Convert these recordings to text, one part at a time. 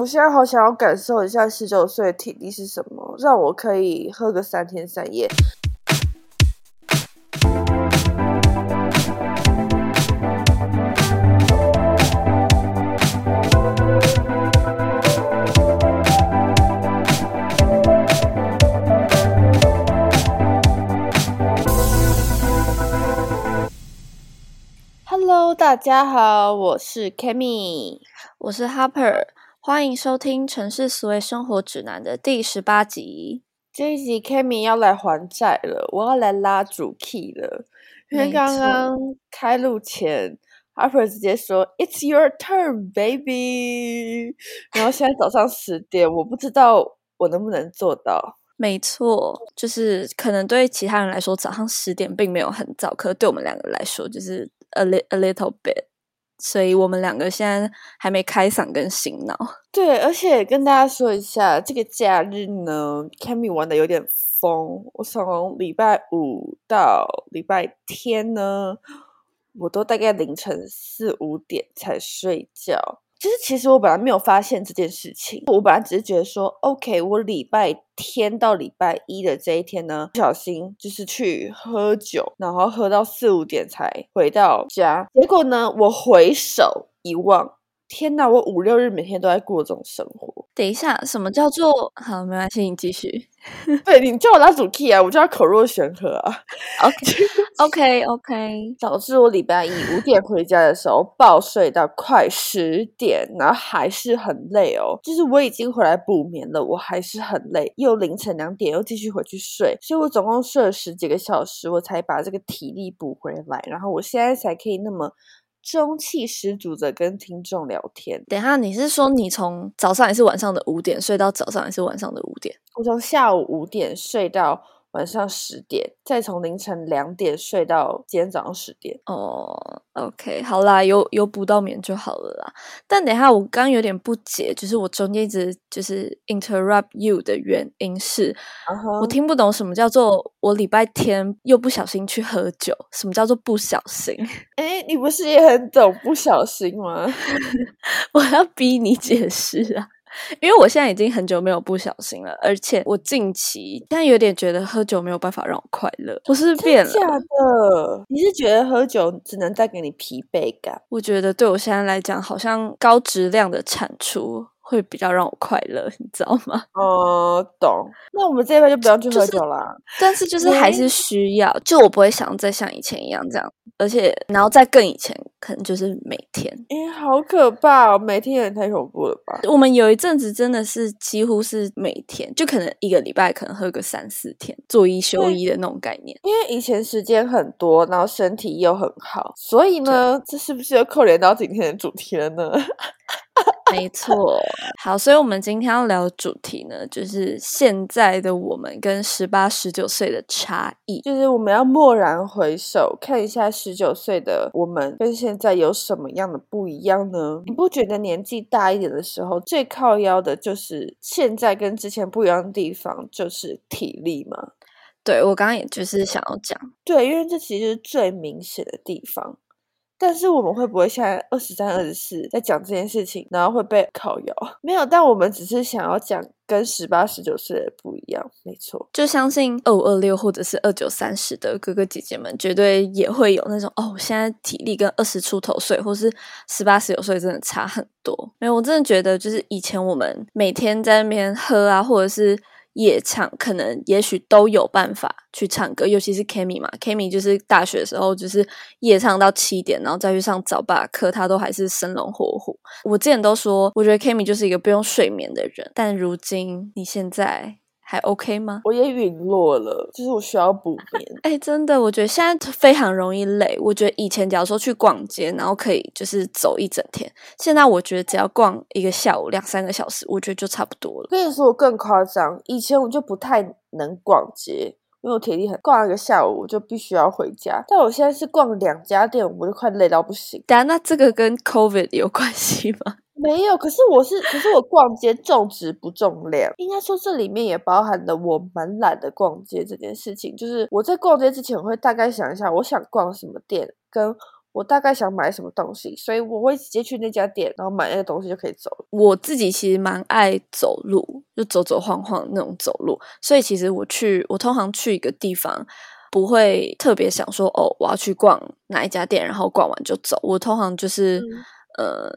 我现在好想要感受一下十九岁的体力是什么，让我可以喝个三天三夜。Hello，大家好，我是 Kami，我是 Harper，欢迎收听《城市思维生活指南》的第十八集。这一集 Kimi 要来还债了，我要来拉主 key 了，因为刚刚开录前，Harper 直接说 "It's your turn, baby"，然后现在早上十点，我不知道我能不能做到。没错，就是可能对其他人来说，早上十点并没有很早，可对我们两个来说，就是 a little a little bit。所以我们两个现在还没开嗓跟醒脑。对，而且跟大家说一下，这个假日呢，Kami 玩的有点疯。我从礼拜五到礼拜天呢，我都大概凌晨四五点才睡觉。就是其实我本来没有发现这件事情，我本来只是觉得说，OK，我礼拜天到礼拜一的这一天呢，不小心就是去喝酒，然后喝到四五点才回到家，结果呢，我回首一望。天哪！我五六日每天都在过这种生活。等一下，什么叫做好？没关系，你继续。对你叫我拉主 key 啊，我叫他口若悬河啊。OK，OK，OK。导致我礼拜一五点回家的时候暴睡到快十点，然后还是很累哦。就是我已经回来补眠了，我还是很累，又凌晨两点又继续回去睡，所以我总共睡了十几个小时，我才把这个体力补回来。然后我现在才可以那么。中气十足的跟听众聊天。等下，你是说你从早上还是晚上的五点睡到早上还是晚上的五点？我从下午五点睡到。晚上十点，再从凌晨两点睡到今天早上十点。哦，OK，好啦，有有补到眠就好了啦。但等一下我刚有点不解，就是我中间一直就是 interrupt you 的原因是，我听不懂什么叫做我礼拜天又不小心去喝酒，什么叫做不小心？哎，你不是也很懂不小心吗？我要逼你解释啊！因为我现在已经很久没有不小心了，而且我近期现在有点觉得喝酒没有办法让我快乐，我是变了。假的？你是觉得喝酒只能带给你疲惫感？我觉得对我现在来讲，好像高质量的产出。会比较让我快乐，你知道吗？哦，懂。那我们这一边就不要去喝酒啦。但是就是还是需要，就我不会想再像以前一样这样，而且然后再更以前，可能就是每天。哎，好可怕哦！每天也太恐怖了吧？我们有一阵子真的是几乎是每天，就可能一个礼拜可能喝个三四天，做一休一的那种概念。因为以前时间很多，然后身体又很好，所以呢，这是不是又扣连到今天的主题了呢？没错，好，所以我们今天要聊的主题呢，就是现在的我们跟十八、十九岁的差异，就是我们要蓦然回首，看一下十九岁的我们跟现在有什么样的不一样呢？你不觉得年纪大一点的时候，最靠腰的就是现在跟之前不一样的地方，就是体力吗？对我刚刚也就是想要讲，对，因为这其实是最明显的地方。但是我们会不会现在二十三、二十四在讲这件事情，然后会被烤窑？没有，但我们只是想要讲跟十八、十九岁的不一样，没错。就相信二五、二六或者是二九、三十的哥哥姐姐们，绝对也会有那种哦，现在体力跟二十出头岁或是十八、十九岁真的差很多。没有，我真的觉得就是以前我们每天在那边喝啊，或者是。夜唱可能也许都有办法去唱歌，尤其是 Kimi 嘛，Kimi 就是大学的时候就是夜唱到七点，然后再去上早八课，他都还是生龙活虎。我之前都说，我觉得 Kimi 就是一个不用睡眠的人，但如今你现在。还 OK 吗？我也陨落了，就是我需要补眠。哎，真的，我觉得现在非常容易累。我觉得以前假如说去逛街，然后可以就是走一整天，现在我觉得只要逛一个下午两三个小时，我觉得就差不多了。跟你说，我更夸张，以前我就不太能逛街，因为我体力很，逛一个下午我就必须要回家。但我现在是逛两家店，我就快累到不行。但那这个跟 COVID 有关系吗？没有，可是我是，可是我逛街重质不重量，应该说这里面也包含了我蛮懒的逛街这件事情。就是我在逛街之前，我会大概想一下，我想逛什么店，跟我大概想买什么东西，所以我会直接去那家店，然后买那个东西就可以走了。我自己其实蛮爱走路，就走走晃晃那种走路，所以其实我去，我通常去一个地方，不会特别想说哦，我要去逛哪一家店，然后逛完就走。我通常就是、呃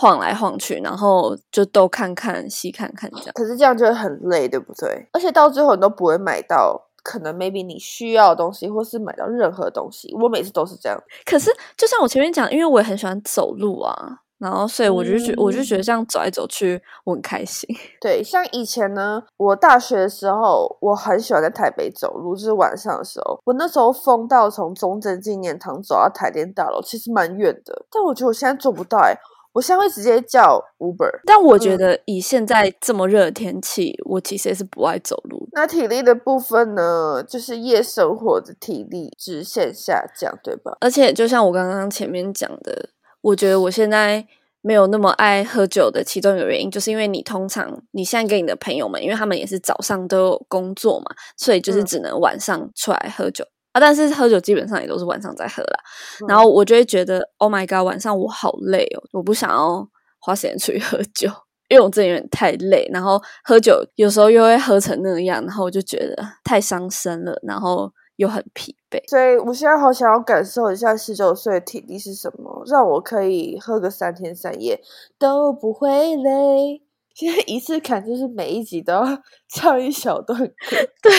晃来晃去，然后就东看看西看看这样。可是这样就会很累，对不对？而且到最后你都不会买到可能 maybe 你需要的东西，或是买到任何东西。我每次都是这样。可是就像我前面讲，因为我也很喜欢走路啊，然后所以我就觉、我就觉得这样走来走去我很开心。对，像以前呢，我大学的时候，我很喜欢在台北走路，就是晚上的时候，我那时候疯到从中正纪念堂走到台电大楼，其实蛮远的，但我觉得我现在做不到哎、我现在会直接叫 Uber。但我觉嗯得以现在这么热的天气，我其实也是不爱走路。那体力的部分呢，就是夜生活的体力直线下降，对吧？而且就像我刚刚前面讲的，我觉得我现在没有那么爱喝酒的其中一个原因，就是因为你通常你现在跟你的朋友们，因为他们也是早上都有工作嘛，所以就是嗯只能晚上出来喝酒、啊。但是喝酒基本上也都是晚上在喝啦。然嗯后我就会觉得，Oh my god，晚上我好累哦，我不想要花时间出去喝酒，因为我真的有点太累。然后喝酒有时候又会喝成那样，然后我就觉得太伤身了，然后又很疲惫。所以我现在好想要感受一下十九岁的体力是什么，让我可以喝个三天三夜都不会累。现在仪式感就是每一集都要 唱一小段歌，对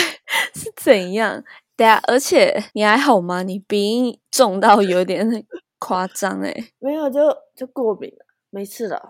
是怎样？对啊，而且你还好吗？你鼻音重到有点 夸张哎，没有就就过敏了，没事了。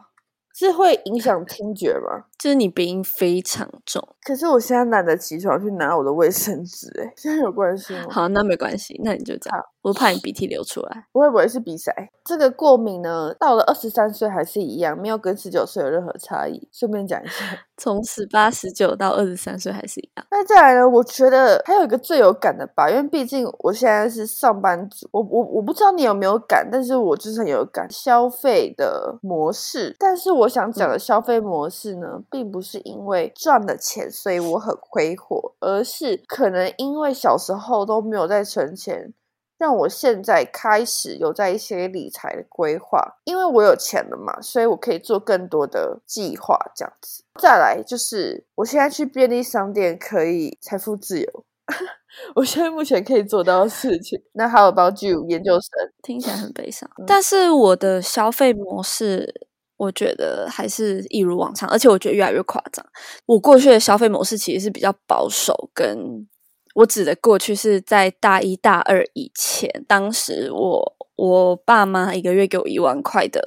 是会影响听觉吗？就是你鼻音非常重。可是我现在懒得起床去拿我的卫生纸，哎，现在有关系吗？好，那没关系，那你就这样。我怕你鼻涕流出来。我会不会是鼻塞？这个过敏呢，到了二十三岁还是一样，没有跟十九岁有任何差异。顺便讲一下。从十八、十九到二十三岁还是一样。那再来呢？我觉得还有一个最有感的吧，因为毕竟我现在是上班族，我我我不知道你有没有感，但是我就是很有感消费的模式。但是我想讲的消费模式呢，并不是因为赚了钱所以我很挥霍，而是可能因为小时候都没有在存钱。让我现在开始有在一些理财的规划，因为我有钱了嘛，所以我可以做更多的计划，这样子。再来就是，我现在去便利商店可以财富自由，我现在目前可以做到的事情。那 How about you，研究生？听起来很悲伤嗯，但是我的消费模式，我觉得还是一如往常，而且我觉得越来越夸张。我过去的消费模式其实是比较保守，跟我指的过去是在大一大二以前，当时我我爸妈一个月给我一万块的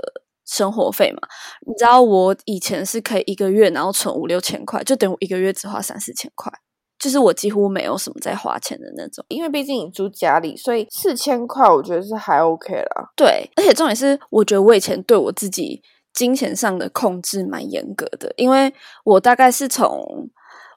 生活费嘛，你知道我以前是可以一个月然后存五六千块，就等于我一个月只花三四千块。就是我几乎没有什么在花钱的那种，因为毕竟你住家里，所以四千块我觉得是还 OK 啦。对，而且重点是，我觉得我以前对我自己金钱上的控制蛮严格的，因为我大概是从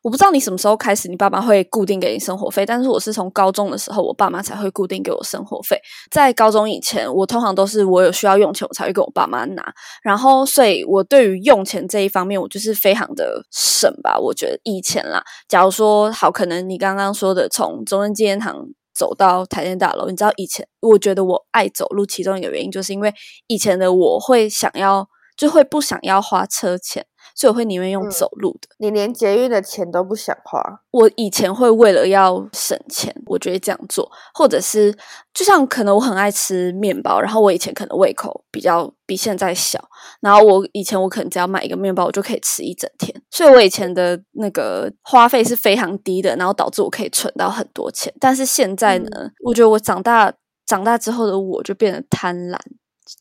我不知道你什么时候开始，你爸妈会固定给你生活费，但是我是从高中的时候，我爸妈才会固定给我生活费。在高中以前，我通常都是我有需要用钱，我才会跟我爸妈拿。然后，所以我对于用钱这一方面，我就是非常的省吧。我觉得以前啦，假如说好，可能你刚刚说的从中正纪念堂走到台电大楼，你知道以前我觉得我爱走路，其中一个原因就是因为以前的我会想要，就会不想要花车钱，所以我会宁愿用嗯走路的。你连捷运的钱都不想花，我以前会为了要省钱，我就会这样做，或者是就像可能我很爱吃面包，然后我以前可能胃口比较比现在小，然后我以前我可能只要买一个面包，我就可以吃一整天，所以我以前的那个花费是非常低的，然后导致我可以存到很多钱。但是现在呢，我觉得我长大长大之后的我就变得贪婪，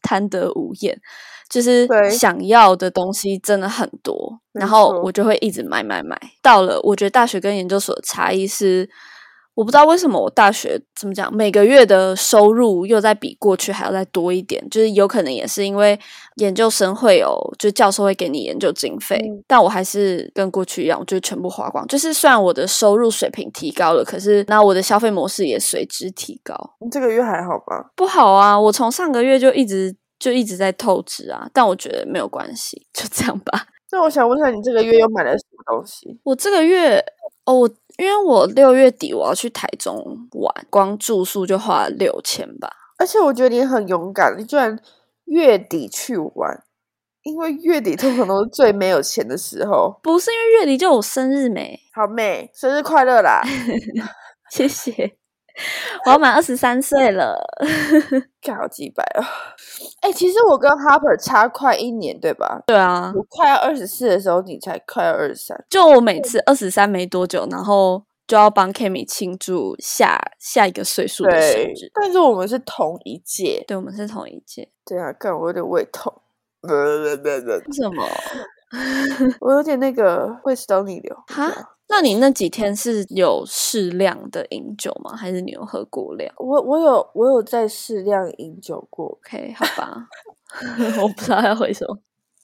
贪得无厌。就是想要的东西真的很多，然后我就会一直买买买。到了，我觉得大学跟研究所的差异是，我不知道为什么我大学怎么讲，每个月的收入又在比过去还要再多一点，就是有可能也是因为研究生会有，就是教授会给你研究经费，嗯但我还是跟过去一样，我就全部花光。就是虽然我的收入水平提高了，可是那我的消费模式也随之提高。你这个月还好吧？不好啊！我从上个月就一直就一直在透支啊，但我觉得没有关系，就这样吧。那我想问一下，你这个月又买了什么东西？我这个月哦，我因为我六月底我要去台中玩，光住宿就花了六千吧。而且我觉得你很勇敢，你居然月底去玩，因为月底通常都是最没有钱的时候。不是因为月底就我生日没？好妹，生日快乐啦！谢谢。我要满二十三岁了，干好几百哦！哎，其实我跟 Harper 差快一年，对吧？对啊，我快要二十四的时候，你才快要二十三。就我每次二十三没多久，然后就要帮 Kimi 庆祝下下一个岁数的生日。但是我们是同一届，对，我们是同一届。对啊，干我有点胃痛。为什么？我有点那个胃食道逆流。哈？那你那几天是有适量的饮酒吗？还是你有喝过量？我我有我有在适量饮酒过。OK，好吧，我不知道要回什么。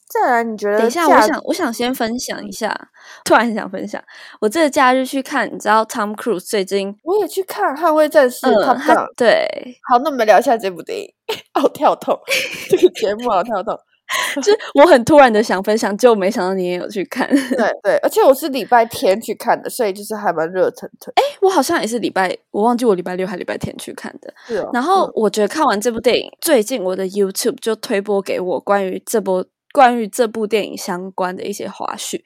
再来，你觉得？等一下，我想我想先分享一下，突然想分享，我这个假日去看，你知道 Tom Cruise 最近我也去看《捍卫战士》，他对，好，那我们聊一下这部电影。好跳痛，这个节目好跳痛。就是我很突然的想分享，就没想到你也有去看。对对，而且我是礼拜天去看的，所以就是还蛮热腾腾。哎，我好像也是礼拜，我忘记我礼拜六还礼拜天去看的。是哦。然后我觉得看完这部电影，最近我的 YouTube 就推播给我关于这部关于这部电影相关的一些花絮，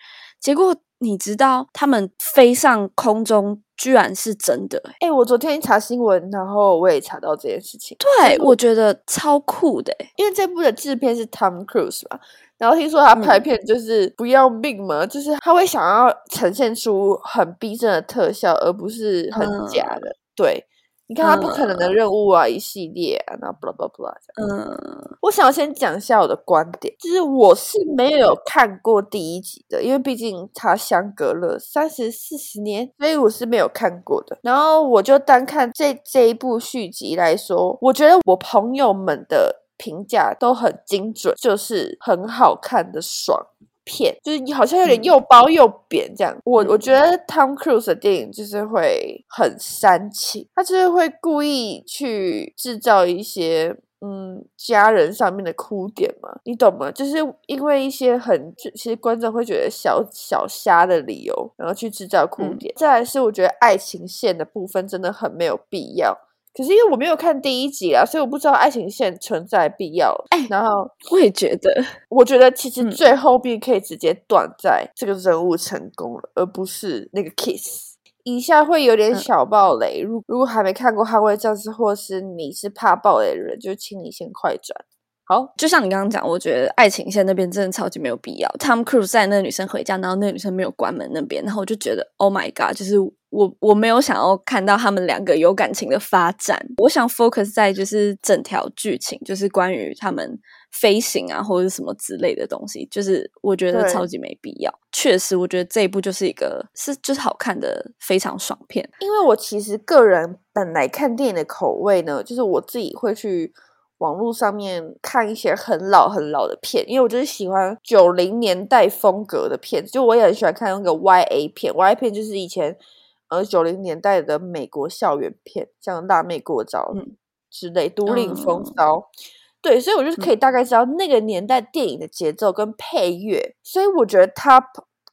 结果。你知道他们飞上空中居然是真的？哎，我昨天查新闻，然后我也查到这件事情。对，我觉得超酷的，因为这部的制片是 Tom Cruise 嘛，然后听说他拍片就是不要命嘛，就是他会想要呈现出很逼真的特效，而不是很假的。对。你看他不可能的任务啊，一系列啊，那 blah blah blah 嗯，我想要先讲一下我的观点，就是我是没有看过第一集的，因为毕竟它相隔了三十四十年，所以我是没有看过的。然后我就单看这这一部续集来说，我觉得我朋友们的评价都很精准，就是很好看的爽。片就是好像有点又包又扁这样，我我觉得 Tom Cruise 的电影就是会很煽情，他就是会故意去制造一些嗯家人上面的哭点嘛，你懂吗？就是因为一些很其实观众会觉得小小瞎的理由，然后去制造哭点。再来是我觉得爱情线的部分真的很没有必要。可是因为我没有看第一集啊，所以我不知道爱情线存在必要。哎，然后我也觉得，我觉得其实最后面可以直接断在这个人物成功了，而不是那个 kiss。以下会有点小暴雷，如如果还没看过《捍卫战士》，或是你是怕暴雷的人，就请你先快转。好，就像你刚刚讲，我觉得爱情线那边真的超级没有必要。Tom Cruise 在那个女生回家，然后那个女生没有关门那边，然后我就觉得 Oh my God，就是我我没有想要看到他们两个有感情的发展。我想 focus 在就是整条剧情，就是关于他们飞行啊或者什么之类的东西，就是我觉得超级没必要。确实，我觉得这一部就是一个是就是好看的非常爽片。因为我其实个人本来看电影的口味呢，就是我自己会去。网络上面看一些很老很老的片，因为我就是喜欢九零年代风格的片子，就我也很喜欢看那个 Y A 片，Y A 片就是以前呃九零年代的美国校园片，像《辣妹过招》之类，《独领风骚》。对，所以我就是可以大概知道那个年代电影的节奏跟配乐，所以我觉得它。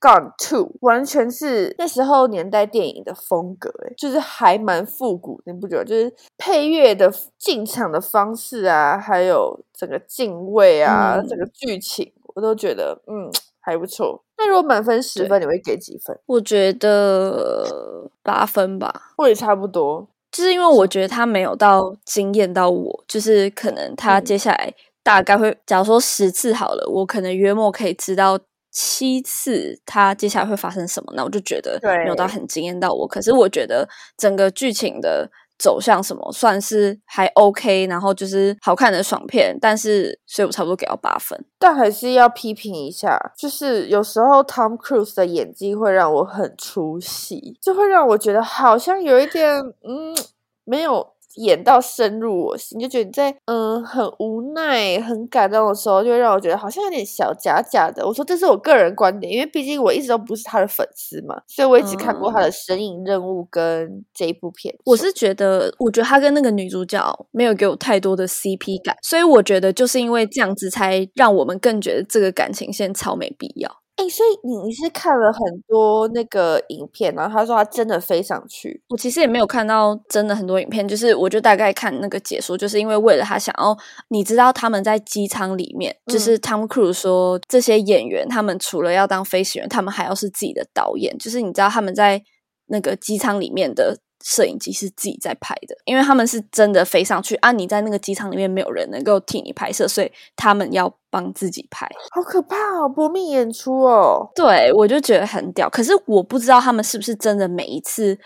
Gone Two 完全是那时候年代电影的风格，哎，就是还蛮复古，你不觉得？就是配乐的进场的方式啊，还有整个敬畏啊，整个剧情，我都觉得嗯还不错。那如果满分十分，你会给几分？我觉得八分吧，我也差不多。就是因为我觉得他没有到惊艳到我，就是可能他接下来大概会，假如说十次好了，我可能约莫可以知道。七次，他接下来会发生什么？那我就觉得没有到很惊艳到我。可是我觉得整个剧情的走向什么算是还 OK，然后就是好看的爽片。但是，所以我差不多给到八分。但还是要批评一下，就是有时候 Tom Cruise 的演技会让我很出戏，就会让我觉得好像有一点嗯没有。演到深入我心，就觉得你在嗯很无奈、很感动的时候，就会让我觉得好像有点小假假的。我说这是我个人观点，因为毕竟我一直都不是他的粉丝嘛，所以我一直看过他的《神隐任务》跟这一部片。我是觉得，我觉得他跟那个女主角没有给我太多的 CP 感，所以我觉得就是因为这样子，才让我们更觉得这个感情线超没必要。哎，所以你你是看了很多那个影片，然后他说他真的飞上去。我其实也没有看到真的很多影片，就是我就大概看那个解说，就是因为为了他想要，你知道他们在机舱里面，就是 Tom Cruise 说这些演员他们除了要当飞行员，他们还要是自己的导演，就是你知道他们在那个机舱里面的。摄影机是自己在拍的，因为他们是真的飞上去啊！你在那个机场里面没有人能够替你拍摄，所以他们要帮自己拍，好可怕哦！搏命演出哦，对我就觉得很屌。可是我不知道他们是不是真的每一次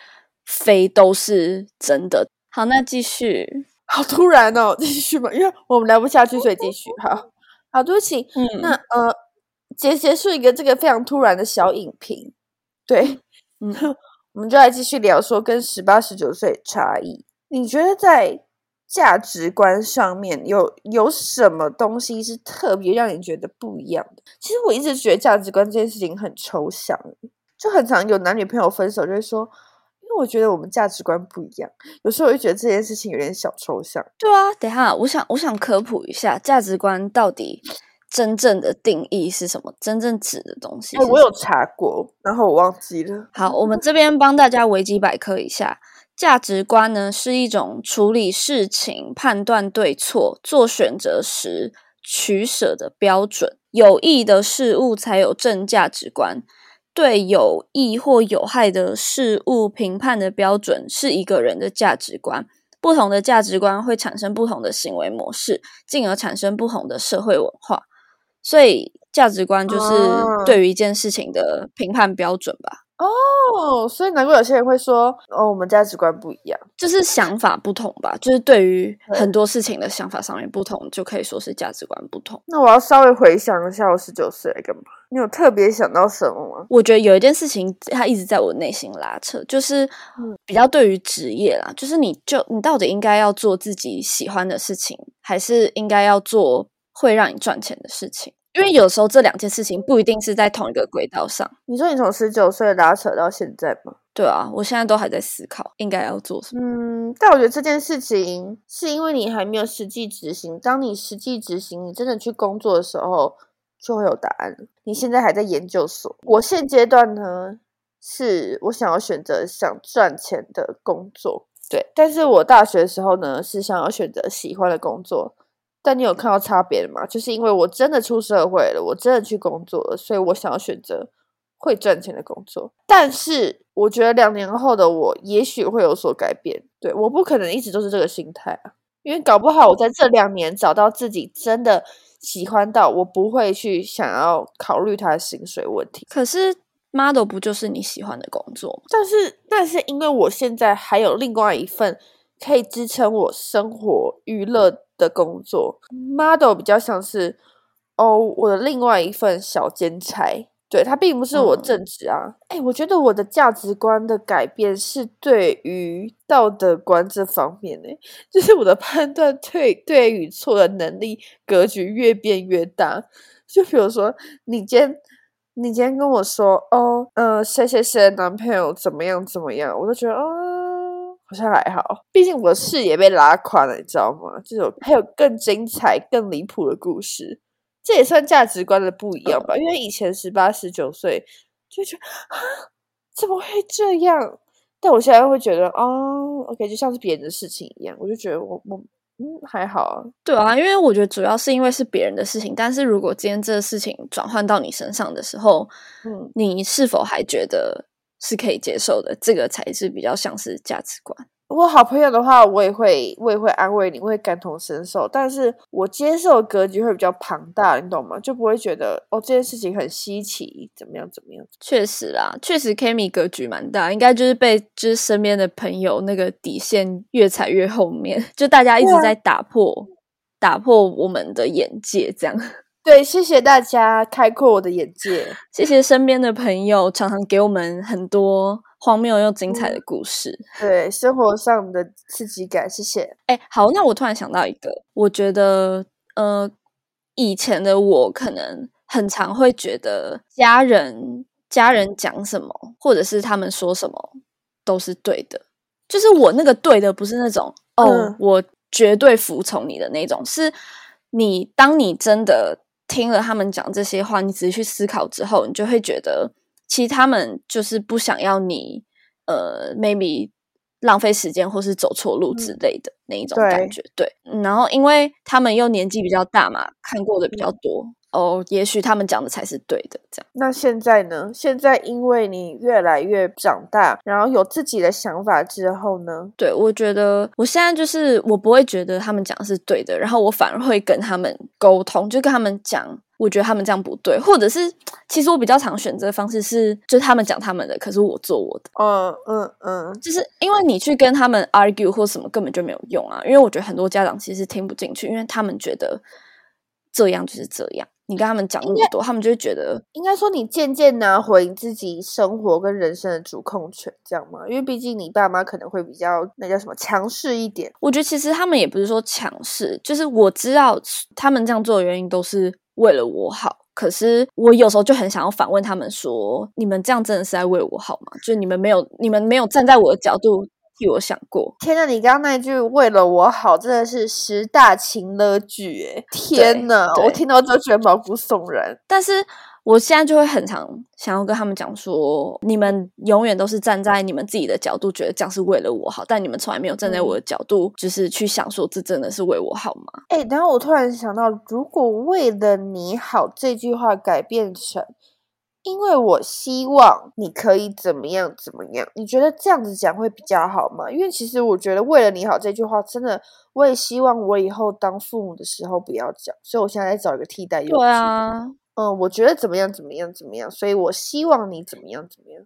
飞都是真的。好，那继续。好突然哦，继续吧，因为我们聊不下去，所以继续。好，好，对不起。嗯，那呃，结结束一个这个非常突然的小影评。对，嗯。我们就来继续聊说跟十八十九岁差异。你觉得在价值观上面有有什么东西是特别让你觉得不一样的？其实我一直觉得价值观这件事情很抽象，就很常有男女朋友分手就会说，因为我觉得我们价值观不一样。有时候我就觉得这件事情有点小抽象。对啊，等下我想我想科普一下价值观到底。真正的定义是什么？真正指的东西？我有查过，然后我忘记了。好，我们这边帮大家维基百科一下，价值观呢是一种处理事情、判断对错、做选择时取舍的标准。有益的事物才有正价值观，对有益或有害的事物评判的标准是一个人的价值观。不同的价值观会产生不同的行为模式，进而产生不同的社会文化。所以价值观就是对于一件事情的评判标准吧。哦，所以难怪有些人会说，哦，我们价值观不一样，就是想法不同吧。就是对于很多事情的想法上面不同，就可以说是价值观不同。那我要稍微回想一下，我十九岁干嘛？你有特别想到什么吗？我觉得有一件事情，它一直在我内心拉扯，就是比较对于职业啦，就是你就你到底应该要做自己喜欢的事情，还是应该要做会让你赚钱的事情？因为有时候这两件事情不一定是在同一个轨道上。你说你从十九岁拉扯到现在吗？对啊，我现在都还在思考应该要做什么。嗯，但我觉得这件事情是因为你还没有实际执行。当你实际执行，你真的去工作的时候，就会有答案你现在还在研究所，我现阶段呢，是我想要选择想赚钱的工作。对，但是我大学的时候呢，是想要选择喜欢的工作。但你有看到差别吗？就是因为我真的出社会了，我真的去工作了，所以我想要选择会赚钱的工作。但是我觉得两年后的我也许会有所改变。对，我不可能一直都是这个心态啊，因为搞不好我在这两年找到自己真的喜欢到，我不会去想要考虑他的薪水问题。可是 model 不就是你喜欢的工作吗？但是，但是因为我现在还有另外一份可以支撑我生活娱乐。的工作，model 比较像是哦，我的另外一份小兼差，对，它并不是我正职啊。哎，我觉得我的价值观的改变是对于道德观这方面呢，就是我的判断对对与错的能力格局越变越大。就比如说，你今天你今天跟我说哦，呃，谁谁谁的男朋友怎么样怎么样，我都觉得哦。好像还好，毕竟我的视野被拉宽了，你知道吗？这种还有更精彩、更离谱的故事，这也算价值观的不一样吧？因为以前十八、十九岁就觉得啊，怎么会这样？但我现在会觉得哦，OK，就像是别人的事情一样，我就觉得我我嗯还好啊。对啊，因为我觉得主要是因为是别人的事情，但是如果今天这个事情转换到你身上的时候，嗯，你是否还觉得？是可以接受的，这个才是比较像是价值观。我好朋友的话，我也会，我也会安慰你，我会感同身受。但是我接受格局会比较庞大，你懂吗？就不会觉得哦，这件事情很稀奇，怎么样，怎么样？确实啦，确实 Kimi 格局蛮大，应该就是被就是身边的朋友那个底线越踩越后面，就大家一直在打破，打破我们的眼界，这样。对，谢谢大家开阔我的眼界。谢谢身边的朋友，常常给我们很多荒谬又精彩的故事。对，生活上的刺激感，谢谢。哎，好，那我突然想到一个，我觉得，呃，以前的我可能很常会觉得家人家人讲什么，或者是他们说什么都是对的。就是我那个对的，不是那种哦，我绝对服从你的那种，是你当你真的。听了他们讲这些话，你仔细去思考之后，你就会觉得，其实他们就是不想要你，呃，maybe 浪费时间或是走错路之类的那一种感觉。对，然后因为他们又年纪比较大嘛，看过的比较多。哦，也许他们讲的才是对的，这样。那现在呢？现在因为你越来越长大，然后有自己的想法之后呢？对，我觉得我现在就是我不会觉得他们讲的是对的，然后我反而会跟他们沟通，就跟他们讲，我觉得他们这样不对，或者是其实我比较常选择的方式是，就是他们讲他们的，可是我做我的。嗯嗯嗯，就是因为你去跟他们 argue 或什么根本就没有用啊，因为我觉得很多家长其实听不进去，因为他们觉得这样就是这样。你跟他们讲那么多，他们就会觉得，应该说你渐渐拿回自己生活跟人生的主控权，这样吗？因为毕竟你爸妈可能会比较那叫什么强势一点。我觉得其实他们也不是说强势，就是我知道他们这样做的原因都是为了我好。可是我有时候就很想要反问他们说：你们这样真的是在为我好吗？就是你们没有，你们没有站在我的角度。替我想过，天呐！你刚刚那一句“为了我好”真的是十大情乐句哎！天呐，我听到就觉得毛骨悚然。但是我现在就会很常想要跟他们讲说：你们永远都是站在你们自己的角度，觉得这样是为了我好，但你们从来没有站在我的角度，就是去想说这真的是为我好吗？哎，然后我突然想到，如果为了你好这句话改变成。因为我希望你可以怎么样怎么样？你觉得这样子讲会比较好吗？因为其实我觉得“为了你好”这句话，真的我也希望我以后当父母的时候不要讲，所以我现在在找一个替代用对啊，嗯，我觉得怎么样怎么样怎么样，所以我希望你怎么样怎么样，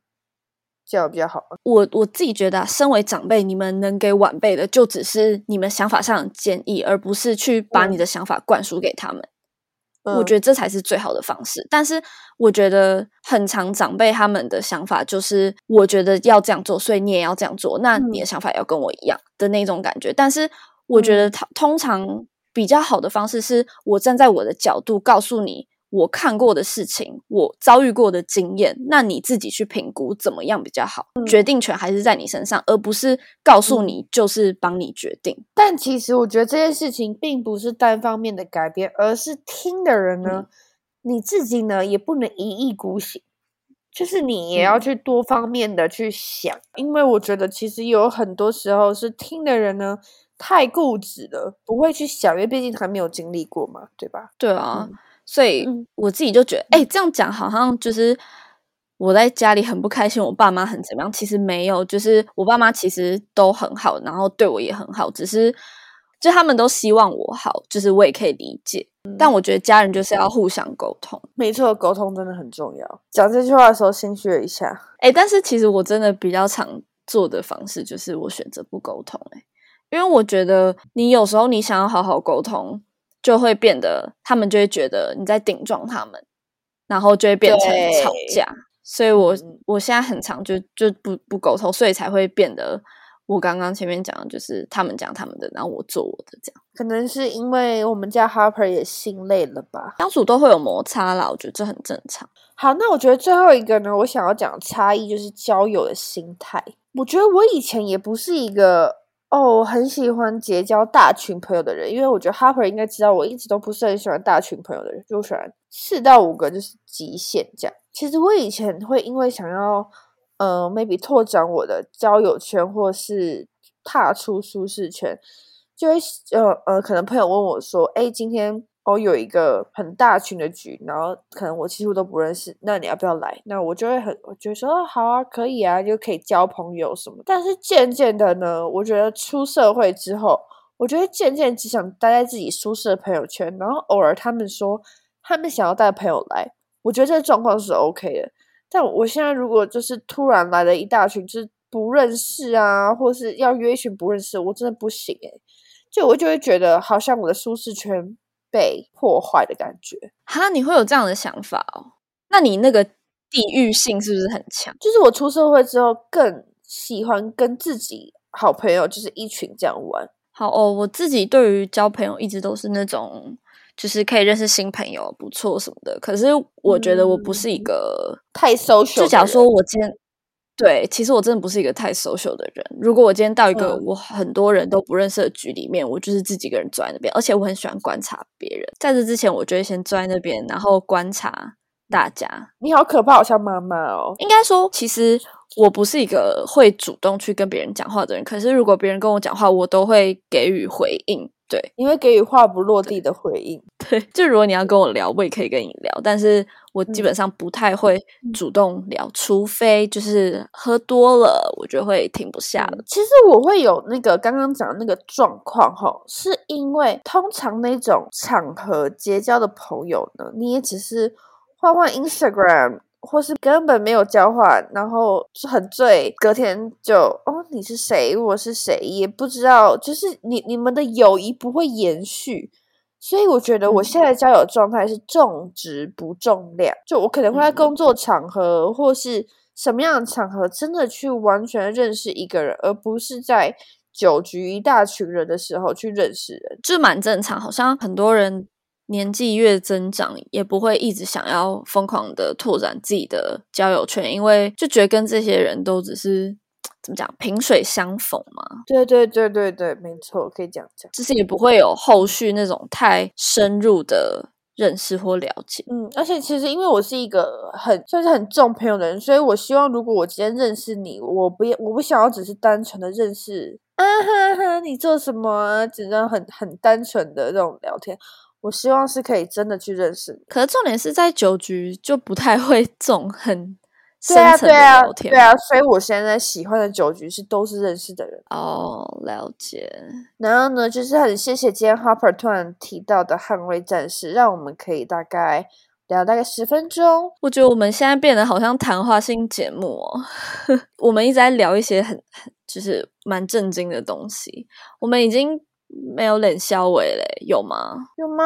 这样比较好。我我自己觉得，身为长辈，你们能给晚辈的，就只是你们想法上的建议，而不是去把你的想法灌输给他们。我觉得这才是最好的方式，但是我觉得很常长辈他们的想法就是，我觉得要这样做，所以你也要这样做，那你的想法要跟我一样的那种感觉。但是我觉得他通常比较好的方式是，我站在我的角度告诉你。我看过的事情，我遭遇过的经验，那你自己去评估怎么样比较好？决定权还是在你身上，而不是告诉你就是帮你决定。但其实我觉得这件事情并不是单方面的改变，而是听的人呢，你自己呢也不能一意孤行，就是你也要去多方面的去想。因为我觉得其实有很多时候是听的人呢太固执了，不会去想，因为毕竟还没有经历过嘛，对吧？对啊。所以我自己就觉得，哎，这样讲好像就是我在家里很不开心，我爸妈很怎么样？其实没有，就是我爸妈其实都很好，然后对我也很好，只是就他们都希望我好，就是我也可以理解。但我觉得家人就是要互相沟通，没错，沟通真的很重要。讲这句话的时候心虚了一下，哎，但是其实我真的比较常做的方式就是我选择不沟通，哎，因为我觉得你有时候你想要好好沟通。就会变得，他们就会觉得你在顶撞他们，然后就会变成吵架。所以，我我现在很常就就不不沟通，所以才会变得我刚刚前面讲的就是他们讲他们的，然后我做我的这样。可能是因为我们家 Harper 也心累了吧，相处都会有摩擦啦，我觉得这很正常。好，那我觉得最后一个呢，我想要讲差异就是交友的心态。我觉得我以前也不是一个。哦，我很喜欢结交大群朋友的人，因为我觉得 Harper 应该知道，我一直都不是很喜欢大群朋友的人，就喜欢四到五个就是极限这样。其实我以前会因为想要，呃，maybe 拓展我的交友圈，或是踏出舒适圈，就会呃呃，可能朋友问我说：“哎，今天。”我有一个很大群的局，然后可能我几乎都不认识，那你要不要来？那我就会很，我觉得说好啊，可以啊，就可以交朋友什么。但是渐渐的呢，我觉得出社会之后，我觉得渐渐只想待在自己舒适的朋友圈，然后偶尔他们说他们想要带朋友来，我觉得这个状况是 OK 的。但我现在如果就是突然来了一大群，就是不认识啊，或是要约一群不认识，我真的不行诶就我就会觉得好像我的舒适圈。被破坏的感觉哈，你会有这样的想法哦？那你那个地域性是不是很强？就是我出社会之后，更喜欢跟自己好朋友，就是一群这样玩。好哦，我自己对于交朋友一直都是那种，就是可以认识新朋友，不错什么的。可是我觉得我不是一个太 social。就假如说我今天。对，其实我真的不是一个太 social 的人。如果我今天到一个嗯我很多人都不认识的局里面，我就是自己一个人坐在那边，而且我很喜欢观察别人。在这之前，我就会先坐在那边，然后观察大家。你好可怕，好像妈妈哦。应该说，其实我不是一个会主动去跟别人讲话的人，可是如果别人跟我讲话，我都会给予回应。对因为给予话不落地的回应。对，就如果你要跟我聊，我也可以跟你聊，但是我基嗯本上不太会主动聊，除非就是喝多了，我就会停不下了。其实我会有那个刚刚讲的那个状况哈，是因为通常那种场合结交的朋友呢，你也只是换换 Instagram，或是根本没有交换，然后就很醉，隔天就哦你是谁，我是谁，也不知道，就是你你们的友谊不会延续。所以我觉得我嗯现在交友状态是重质不重量，就我可能会在嗯工作场合或是什么样的场合，真的去完全认识一个人，而不是在酒局一大群人的时候去认识人。这蛮正常，好像很多人年纪越增长，也不会一直想要疯狂的拓展自己的交友圈，因为就觉得跟这些人都只是怎么讲萍水相逢嘛，对对对对对，没错，可以这样讲。就是也不会有后续那种太深入的认识或了解。嗯，而且其实因为我是一个很算是很重朋友的人，所以我希望如果我今天认识你，我不要我不想要只是单纯的认识啊哈哈，你做什么啊？只能很很单纯的这种聊天。我希望是可以真的去认识你。可是重点是在酒局就不太会这种很深层的对啊聊，天对啊，所以我现在喜欢的酒局是都是认识的人。哦，了解。然后呢，就是很谢谢今天 Harper 突然提到的捍卫战士，让我们可以大概聊大概十分钟。我觉得我们现在变得好像谈话性节目哦，我们一直在聊一些很很就是蛮震惊的东西，我们已经没有冷笑尾嘞，有吗？有吗？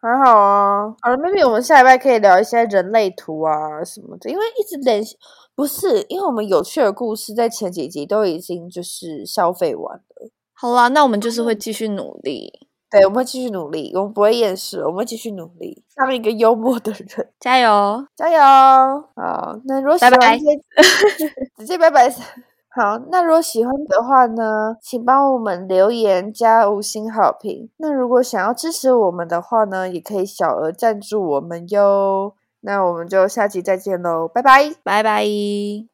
还好啊。好了，maybe 我们下礼拜可以聊一些人类图啊什么的，因为一直联系不是，因为我们有趣的故事在前几集都已经就是消费完了。好啦，那我们就是会继续努力，对，我们会继续努力，我们不会厌世，我们会继续努力，当一个幽默的人，加油！加油！好，那如果喜欢拜拜这 直接拜拜。好，那如果喜欢的话呢，请帮我们留言加五星好评。那如果想要支持我们的话呢，也可以小额赞助我们哟。那我们就下期再见喽，拜拜。拜拜。